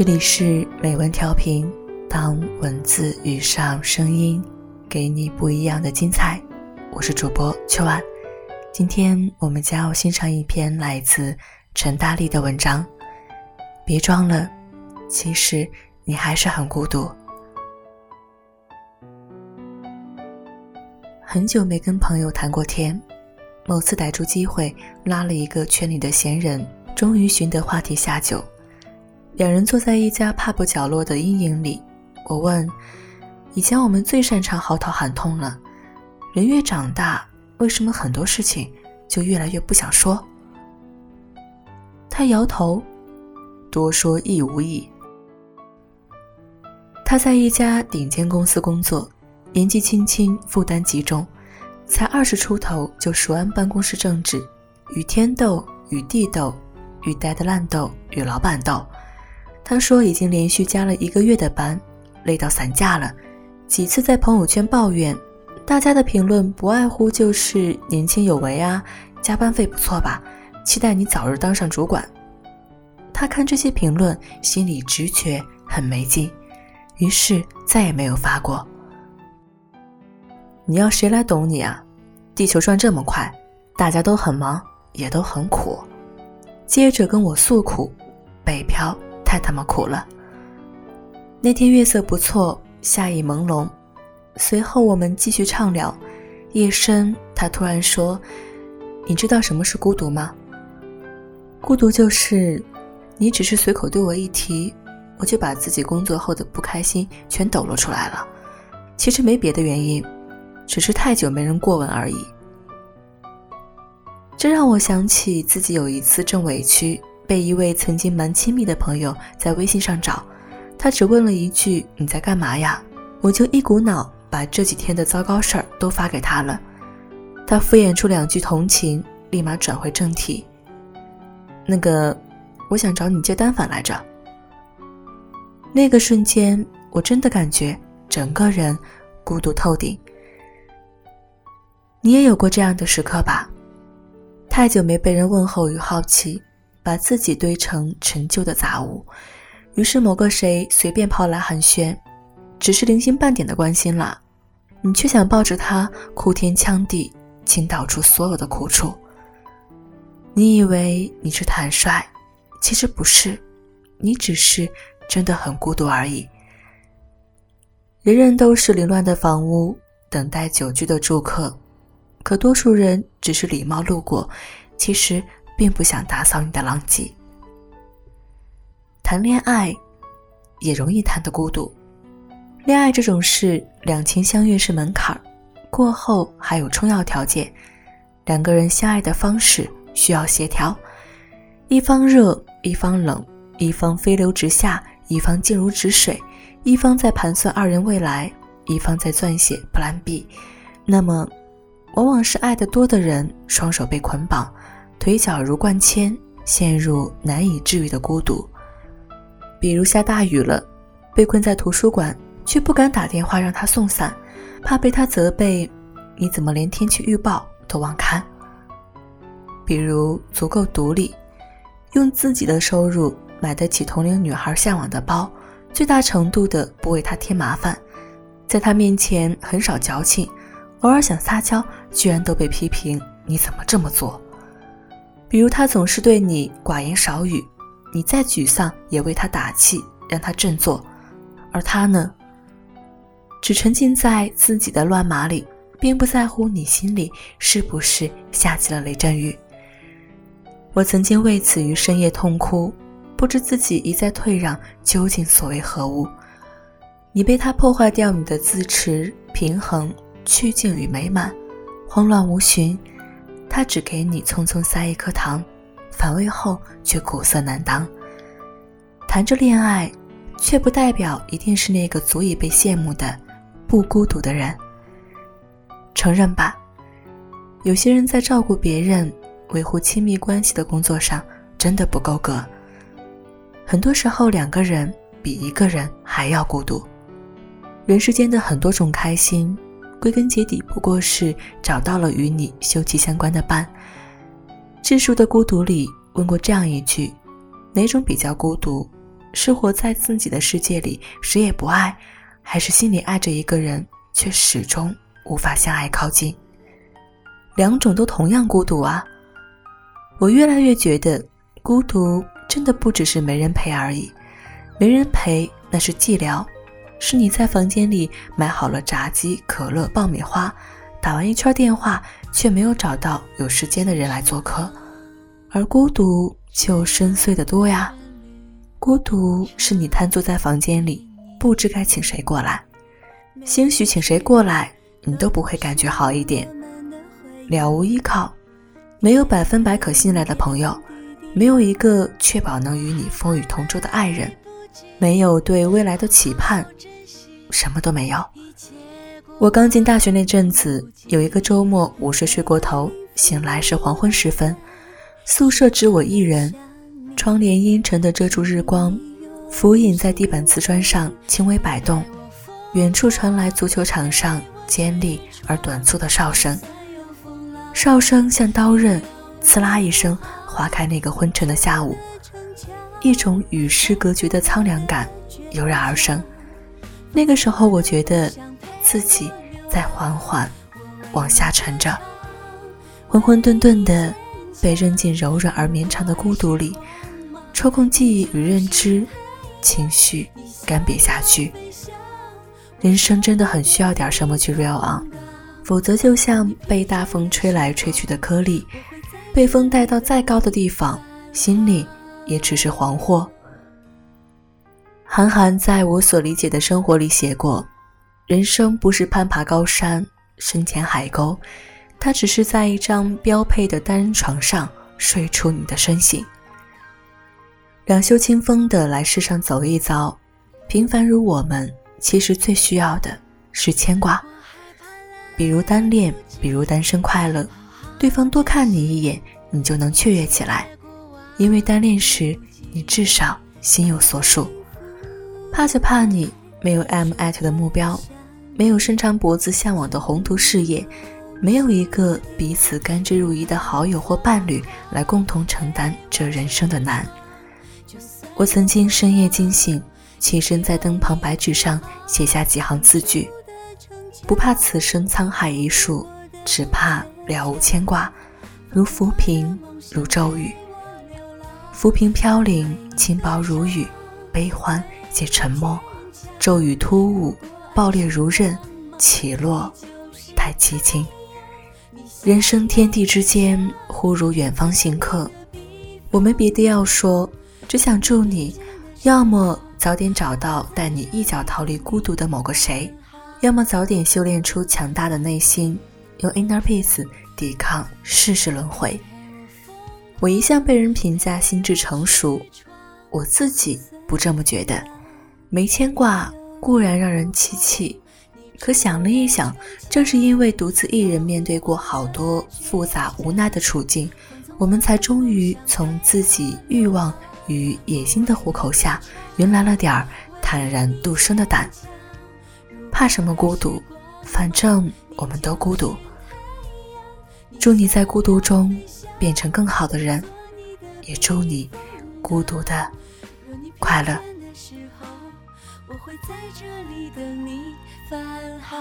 这里是美文调频，当文字遇上声音，给你不一样的精彩。我是主播秋晚，今天我们将要欣赏一篇来自陈大力的文章。别装了，其实你还是很孤独。很久没跟朋友谈过天，某次逮住机会，拉了一个圈里的闲人，终于寻得话题下酒。两人坐在一家 pub 角落的阴影里，我问：“以前我们最擅长嚎啕喊痛了，人越长大，为什么很多事情就越来越不想说？”他摇头，多说亦无益。他在一家顶尖公司工作，年纪轻轻，负担极重，才二十出头就熟谙办公室政治，与天斗，与地斗，与呆的烂斗，与老板斗。他说已经连续加了一个月的班，累到散架了。几次在朋友圈抱怨，大家的评论不外乎就是年轻有为啊，加班费不错吧，期待你早日当上主管。他看这些评论，心里直觉很没劲，于是再也没有发过。你要谁来懂你啊？地球转这么快，大家都很忙，也都很苦。接着跟我诉苦，北漂。太他妈苦了。那天月色不错，夏意朦胧。随后我们继续畅聊。夜深，他突然说：“你知道什么是孤独吗？孤独就是，你只是随口对我一提，我就把自己工作后的不开心全抖落出来了。其实没别的原因，只是太久没人过问而已。”这让我想起自己有一次正委屈。被一位曾经蛮亲密的朋友在微信上找，他只问了一句：“你在干嘛呀？”我就一股脑把这几天的糟糕事儿都发给他了。他敷衍出两句同情，立马转回正题：“那个，我想找你借单反来着。”那个瞬间，我真的感觉整个人孤独透顶。你也有过这样的时刻吧？太久没被人问候与好奇。把自己堆成陈旧的杂物，于是某个谁随便跑来寒暄，只是零星半点的关心了，你却想抱着他哭天抢地，倾倒出所有的苦楚。你以为你是坦率，其实不是，你只是真的很孤独而已。人人都是凌乱的房屋，等待久居的住客，可多数人只是礼貌路过，其实。并不想打扫你的狼藉。谈恋爱也容易谈得孤独。恋爱这种事，两情相悦是门槛儿，过后还有充要条件。两个人相爱的方式需要协调，一方热，一方冷，一方飞流直下，一方静如止水，一方在盘算二人未来，一方在撰写 Plan B。那么，往往是爱得多的人，双手被捆绑。腿脚如灌铅，陷入难以治愈的孤独。比如下大雨了，被困在图书馆，却不敢打电话让他送伞，怕被他责备：“你怎么连天气预报都忘看？”比如足够独立，用自己的收入买得起同龄女孩向往的包，最大程度的不为他添麻烦，在他面前很少矫情，偶尔想撒娇，居然都被批评：“你怎么这么做？”比如他总是对你寡言少语，你再沮丧也为他打气，让他振作，而他呢，只沉浸在自己的乱麻里，并不在乎你心里是不是下起了雷阵雨。我曾经为此于深夜痛哭，不知自己一再退让究竟所为何物。你被他破坏掉你的自持、平衡、趣静与美满，慌乱无寻。他只给你匆匆塞一颗糖，反胃后却苦涩难当。谈着恋爱，却不代表一定是那个足以被羡慕的不孤独的人。承认吧，有些人在照顾别人、维护亲密关系的工作上真的不够格。很多时候，两个人比一个人还要孤独。人世间的很多种开心。归根结底，不过是找到了与你休戚相关的伴。智树的孤独里问过这样一句：哪种比较孤独？是活在自己的世界里，谁也不爱，还是心里爱着一个人，却始终无法向爱靠近？两种都同样孤独啊！我越来越觉得，孤独真的不只是没人陪而已。没人陪那是寂寥，是你在房间里买好了炸鸡、可乐、爆米花，打完一圈电话，却没有找到有时间的人来做客。而孤独就深邃的多呀。孤独是你瘫坐在房间里，不知该请谁过来，兴许请谁过来，你都不会感觉好一点。了无依靠，没有百分百可信赖的朋友，没有一个确保能与你风雨同舟的爱人，没有对未来的期盼，什么都没有。我刚进大学那阵子，有一个周末午睡睡过头，醒来是黄昏时分，宿舍只我一人。窗帘阴沉的遮住日光，浮影在地板瓷砖上轻微摆动。远处传来足球场上尖利而短促的哨声，哨声像刀刃，刺啦一声划开那个昏沉的下午。一种与世隔绝的苍凉感油然而生。那个时候，我觉得自己在缓缓往下沉着，浑浑沌沌的被扔进柔软而绵长的孤独里。抽空记忆与认知，情绪干瘪下去。人生真的很需要点什么去 real on，否则就像被大风吹来吹去的颗粒，被风带到再高的地方，心里也只是惶惑。韩寒在我所理解的生活里写过：人生不是攀爬高山、深潜海沟，它只是在一张标配的单人床上睡出你的身形。两袖清风的来世上走一遭，平凡如我们，其实最需要的是牵挂。比如单恋，比如单身快乐，对方多看你一眼，你就能雀跃起来，因为单恋时你至少心有所属。怕就怕你没有 M at 的目标，没有伸长脖子向往的宏图事业，没有一个彼此甘之如饴的好友或伴侣来共同承担这人生的难。我曾经深夜惊醒，起身在灯旁白纸上写下几行字句：不怕此生沧海一粟，只怕了无牵挂。如浮萍，如骤雨。浮萍飘零，轻薄如雨；悲欢皆沉默。骤雨突兀，爆裂如刃，起落太凄清。人生天地之间，忽如远方行客。我没别的要说。只想祝你，要么早点找到带你一脚逃离孤独的某个谁，要么早点修炼出强大的内心，用 inner peace 抵抗世事轮回。我一向被人评价心智成熟，我自己不这么觉得。没牵挂固然让人凄气，可想了一想，正是因为独自一人面对过好多复杂无奈的处境，我们才终于从自己欲望。与野心的虎口下，原来了点儿坦然度生的胆。怕什么孤独？反正我们都孤独。祝你在孤独中变成更好的人也祝你孤独的快乐。我会在这里等你返航。